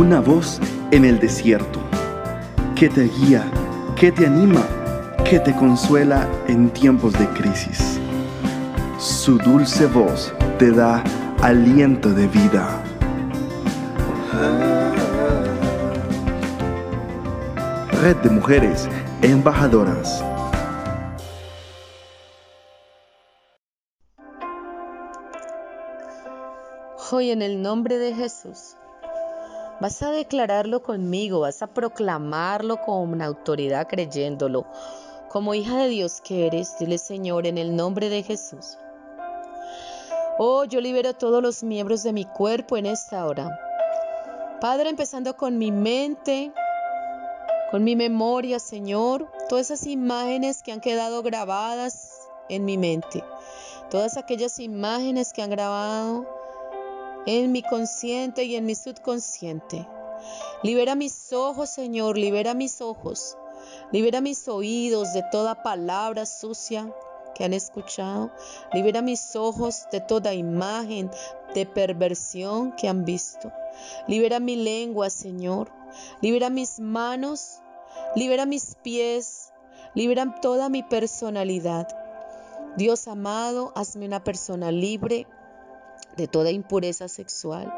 una voz en el desierto, que te guía, que te anima, que te consuela en tiempos de crisis. Su dulce voz te da aliento de vida. Red de Mujeres Embajadoras. Hoy en el nombre de Jesús Vas a declararlo conmigo, vas a proclamarlo con autoridad creyéndolo. Como hija de Dios que eres, dile Señor en el nombre de Jesús. Oh, yo libero todos los miembros de mi cuerpo en esta hora. Padre, empezando con mi mente, con mi memoria, Señor, todas esas imágenes que han quedado grabadas en mi mente, todas aquellas imágenes que han grabado en mi consciente y en mi subconsciente. Libera mis ojos, Señor, libera mis ojos. Libera mis oídos de toda palabra sucia que han escuchado. Libera mis ojos de toda imagen de perversión que han visto. Libera mi lengua, Señor. Libera mis manos. Libera mis pies. Libera toda mi personalidad. Dios amado, hazme una persona libre, de toda impureza sexual,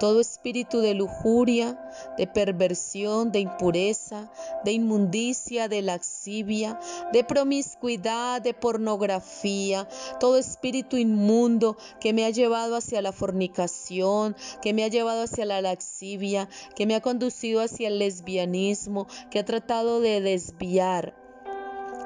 todo espíritu de lujuria, de perversión, de impureza, de inmundicia, de laxivia, de promiscuidad, de pornografía, todo espíritu inmundo que me ha llevado hacia la fornicación, que me ha llevado hacia la laxivia, que me ha conducido hacia el lesbianismo, que ha tratado de desviar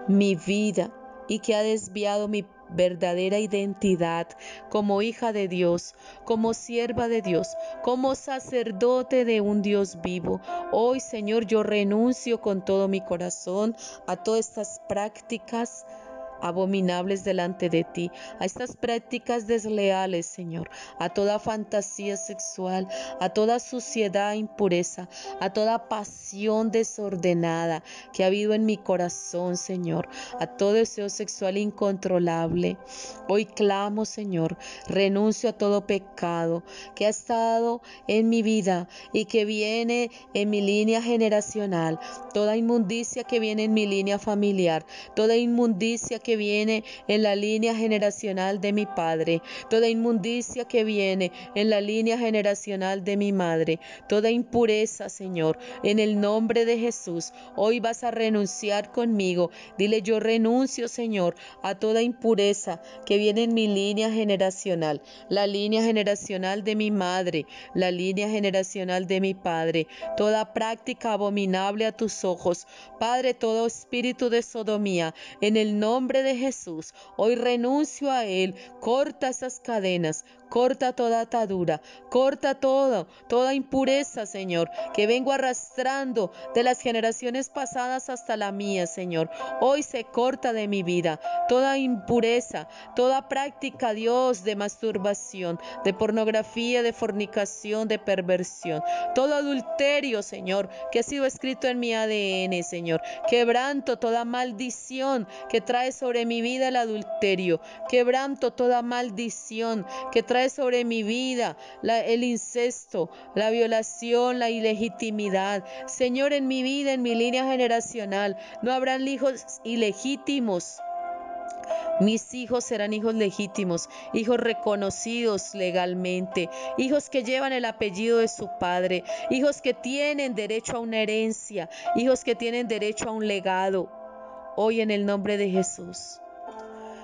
mi vida y que ha desviado mi verdadera identidad como hija de Dios, como sierva de Dios, como sacerdote de un Dios vivo. Hoy, Señor, yo renuncio con todo mi corazón a todas estas prácticas abominables delante de ti, a estas prácticas desleales, Señor, a toda fantasía sexual, a toda suciedad e impureza, a toda pasión desordenada que ha habido en mi corazón, Señor, a todo deseo sexual incontrolable. Hoy clamo, Señor, renuncio a todo pecado que ha estado en mi vida y que viene en mi línea generacional, toda inmundicia que viene en mi línea familiar, toda inmundicia que viene en la línea generacional de mi padre, toda inmundicia que viene en la línea generacional de mi madre, toda impureza, Señor, en el nombre de Jesús. Hoy vas a renunciar conmigo. Dile, yo renuncio, Señor, a toda impureza que viene en mi línea generacional, la línea generacional de mi madre, la línea generacional de mi padre, toda práctica abominable a tus ojos. Padre, todo espíritu de sodomía, en el nombre de Jesús, hoy renuncio a él, corta esas cadenas, corta toda atadura, corta todo, toda impureza, Señor, que vengo arrastrando de las generaciones pasadas hasta la mía, Señor. Hoy se corta de mi vida toda impureza, toda práctica, Dios, de masturbación, de pornografía, de fornicación, de perversión, todo adulterio, Señor, que ha sido escrito en mi ADN, Señor. Quebranto toda maldición que trae sobre mi vida el adulterio. Quebranto toda maldición que trae sobre mi vida el incesto, la violación, la ilegitimidad. Señor, en mi vida, en mi línea generacional, no habrán hijos ilegítimos. Mis hijos serán hijos legítimos, hijos reconocidos legalmente, hijos que llevan el apellido de su padre, hijos que tienen derecho a una herencia, hijos que tienen derecho a un legado. Hoy en el nombre de Jesús.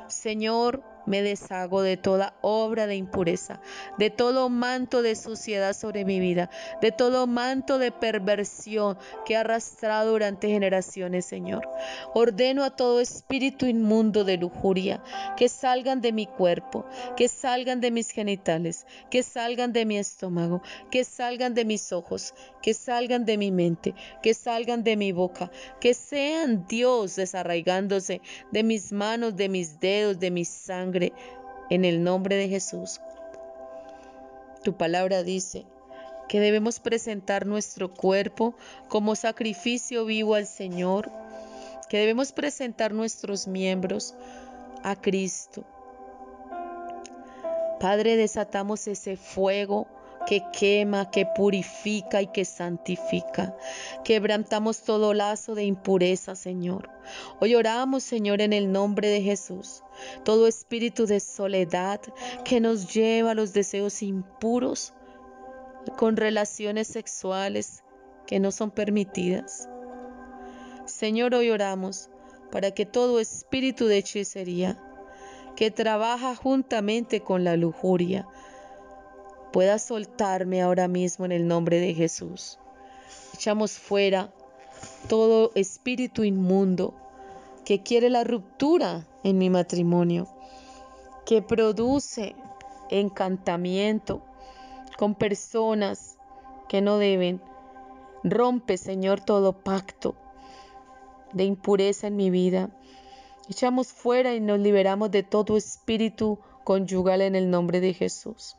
Señor, me deshago de toda obra de impureza, de todo manto de suciedad sobre mi vida, de todo manto de perversión que he arrastrado durante generaciones, Señor. Ordeno a todo espíritu inmundo de lujuria que salgan de mi cuerpo, que salgan de mis genitales, que salgan de mi estómago, que salgan de mis ojos, que salgan de mi mente, que salgan de mi boca, que sean Dios desarraigándose de mis manos, de mis dedos, de mi sangre en el nombre de Jesús. Tu palabra dice que debemos presentar nuestro cuerpo como sacrificio vivo al Señor, que debemos presentar nuestros miembros a Cristo. Padre, desatamos ese fuego que quema, que purifica y que santifica. Quebrantamos todo lazo de impureza, Señor. Hoy oramos, Señor, en el nombre de Jesús. Todo espíritu de soledad que nos lleva a los deseos impuros con relaciones sexuales que no son permitidas. Señor, hoy oramos para que todo espíritu de hechicería que trabaja juntamente con la lujuria, pueda soltarme ahora mismo en el nombre de Jesús. Echamos fuera todo espíritu inmundo que quiere la ruptura en mi matrimonio, que produce encantamiento con personas que no deben. Rompe, Señor, todo pacto de impureza en mi vida. Echamos fuera y nos liberamos de todo espíritu conyugal en el nombre de Jesús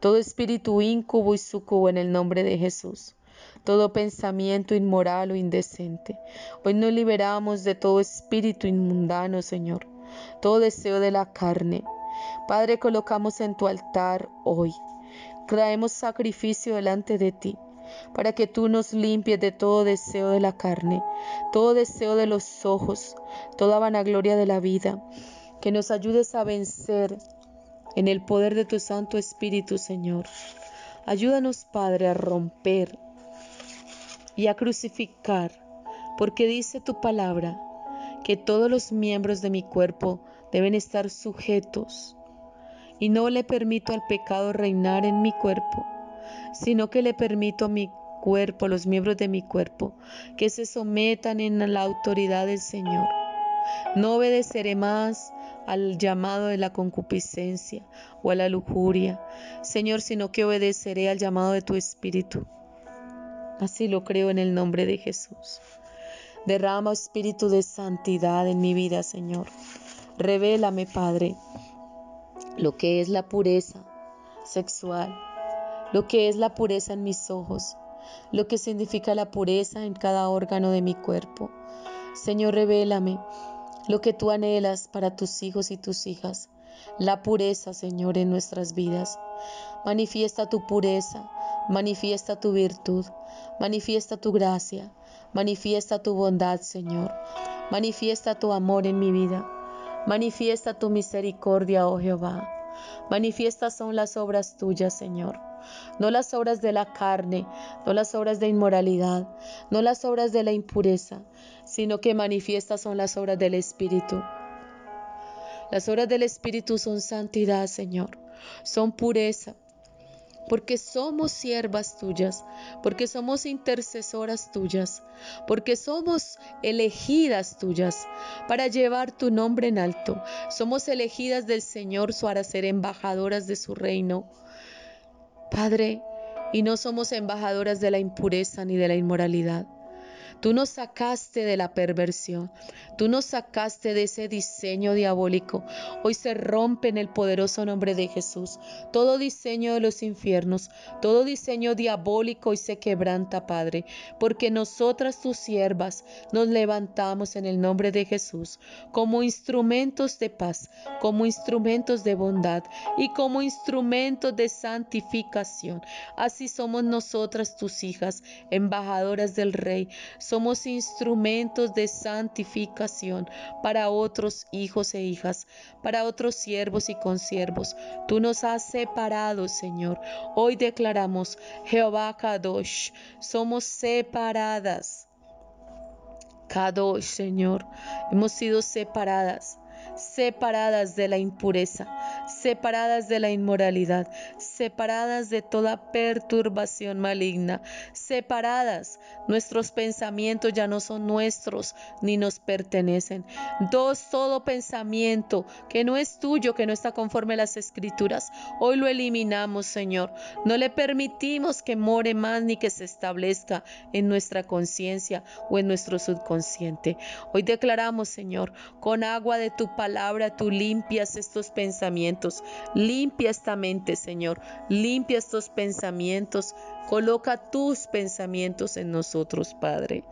todo espíritu incubo y sucubo en el nombre de Jesús, todo pensamiento inmoral o indecente. Hoy nos liberamos de todo espíritu inmundano, Señor, todo deseo de la carne. Padre, colocamos en tu altar hoy. Traemos sacrificio delante de ti para que tú nos limpies de todo deseo de la carne, todo deseo de los ojos, toda vanagloria de la vida, que nos ayudes a vencer en el poder de tu Santo Espíritu, Señor. Ayúdanos, Padre, a romper y a crucificar, porque dice tu palabra que todos los miembros de mi cuerpo deben estar sujetos, y no le permito al pecado reinar en mi cuerpo, sino que le permito a mi cuerpo, a los miembros de mi cuerpo, que se sometan en la autoridad del Señor. No obedeceré más al llamado de la concupiscencia o a la lujuria, Señor, sino que obedeceré al llamado de tu Espíritu. Así lo creo en el nombre de Jesús. Derrama espíritu de santidad en mi vida, Señor. Revélame, Padre, lo que es la pureza sexual, lo que es la pureza en mis ojos, lo que significa la pureza en cada órgano de mi cuerpo. Señor, revélame lo que tú anhelas para tus hijos y tus hijas, la pureza, Señor, en nuestras vidas. Manifiesta tu pureza, manifiesta tu virtud, manifiesta tu gracia, manifiesta tu bondad, Señor. Manifiesta tu amor en mi vida. Manifiesta tu misericordia, oh Jehová. Manifiestas son las obras tuyas, Señor. No las obras de la carne, no las obras de inmoralidad, no las obras de la impureza, sino que manifiestas son las obras del Espíritu. Las obras del Espíritu son santidad, Señor, son pureza, porque somos siervas tuyas, porque somos intercesoras tuyas, porque somos elegidas tuyas para llevar tu nombre en alto. Somos elegidas del Señor para ser embajadoras de su reino. Padre, y no somos embajadoras de la impureza ni de la inmoralidad. Tú nos sacaste de la perversión, tú nos sacaste de ese diseño diabólico. Hoy se rompe en el poderoso nombre de Jesús todo diseño de los infiernos, todo diseño diabólico y se quebranta, Padre, porque nosotras tus siervas nos levantamos en el nombre de Jesús como instrumentos de paz, como instrumentos de bondad y como instrumentos de santificación. Así somos nosotras tus hijas, embajadoras del Rey somos instrumentos de santificación para otros hijos e hijas, para otros siervos y consiervos. Tú nos has separado, Señor. Hoy declaramos, Jehová Kadosh, somos separadas. Kadosh, Señor, hemos sido separadas separadas de la impureza, separadas de la inmoralidad, separadas de toda perturbación maligna, separadas. Nuestros pensamientos ya no son nuestros ni nos pertenecen. Dos, todo pensamiento que no es tuyo, que no está conforme a las escrituras, hoy lo eliminamos, Señor. No le permitimos que more más ni que se establezca en nuestra conciencia o en nuestro subconsciente. Hoy declaramos, Señor, con agua de tu palabra tú limpias estos pensamientos. Limpia esta mente, Señor. Limpia estos pensamientos. Coloca tus pensamientos en nosotros, Padre.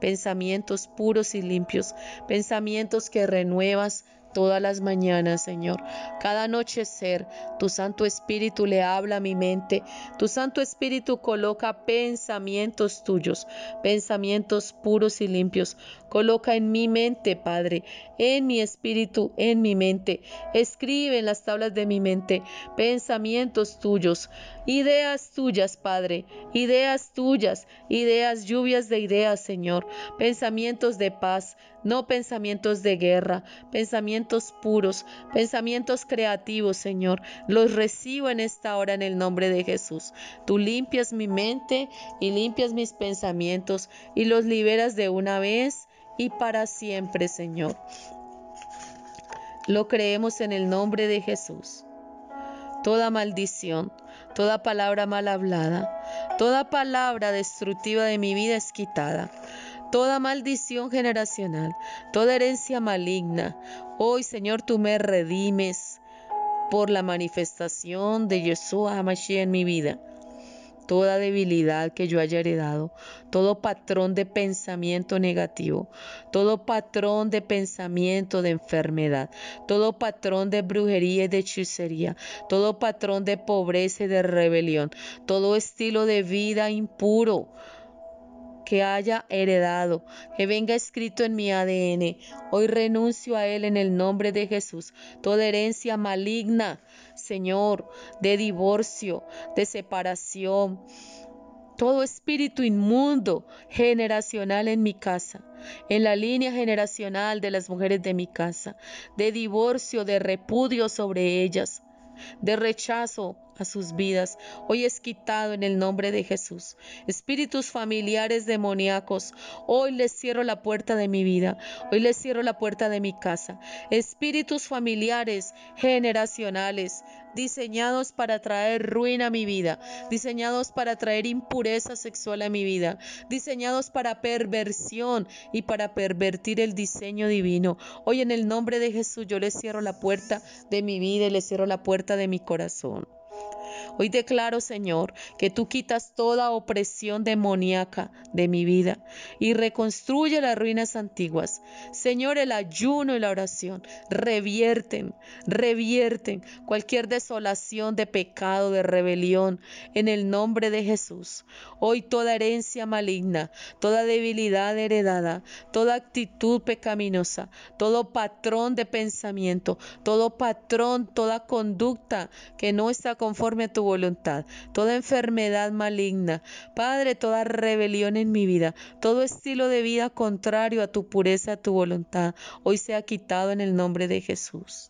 Pensamientos puros y limpios. Pensamientos que renuevas todas las mañanas, Señor. Cada anochecer, tu Santo Espíritu le habla a mi mente. Tu Santo Espíritu coloca pensamientos tuyos, pensamientos puros y limpios. Coloca en mi mente, Padre, en mi espíritu, en mi mente. Escribe en las tablas de mi mente pensamientos tuyos, ideas tuyas, Padre, ideas tuyas, ideas, lluvias de ideas, Señor. Pensamientos de paz, no pensamientos de guerra, pensamientos puros, pensamientos creativos, Señor. Los recibo en esta hora en el nombre de Jesús. Tú limpias mi mente y limpias mis pensamientos y los liberas de una vez y para siempre, Señor. Lo creemos en el nombre de Jesús. Toda maldición, toda palabra mal hablada, toda palabra destructiva de mi vida es quitada toda maldición generacional, toda herencia maligna. Hoy, Señor, tú me redimes por la manifestación de Yeshua HaMashiach en mi vida. Toda debilidad que yo haya heredado, todo patrón de pensamiento negativo, todo patrón de pensamiento de enfermedad, todo patrón de brujería y de hechicería, todo patrón de pobreza y de rebelión, todo estilo de vida impuro, que haya heredado, que venga escrito en mi ADN. Hoy renuncio a él en el nombre de Jesús. Toda herencia maligna, Señor, de divorcio, de separación, todo espíritu inmundo generacional en mi casa, en la línea generacional de las mujeres de mi casa, de divorcio, de repudio sobre ellas, de rechazo a sus vidas. Hoy es quitado en el nombre de Jesús. Espíritus familiares demoníacos, hoy les cierro la puerta de mi vida. Hoy les cierro la puerta de mi casa. Espíritus familiares generacionales, diseñados para traer ruina a mi vida, diseñados para traer impureza sexual a mi vida, diseñados para perversión y para pervertir el diseño divino. Hoy en el nombre de Jesús yo les cierro la puerta de mi vida y les cierro la puerta de mi corazón. Hoy declaro, Señor, que tú quitas toda opresión demoníaca de mi vida y reconstruye las ruinas antiguas. Señor, el ayuno y la oración revierten, revierten cualquier desolación de pecado, de rebelión, en el nombre de Jesús. Hoy toda herencia maligna, toda debilidad heredada, toda actitud pecaminosa, todo patrón de pensamiento, todo patrón, toda conducta que no está a tu voluntad, toda enfermedad maligna, Padre, toda rebelión en mi vida, todo estilo de vida contrario a tu pureza, a tu voluntad, hoy sea quitado en el nombre de Jesús.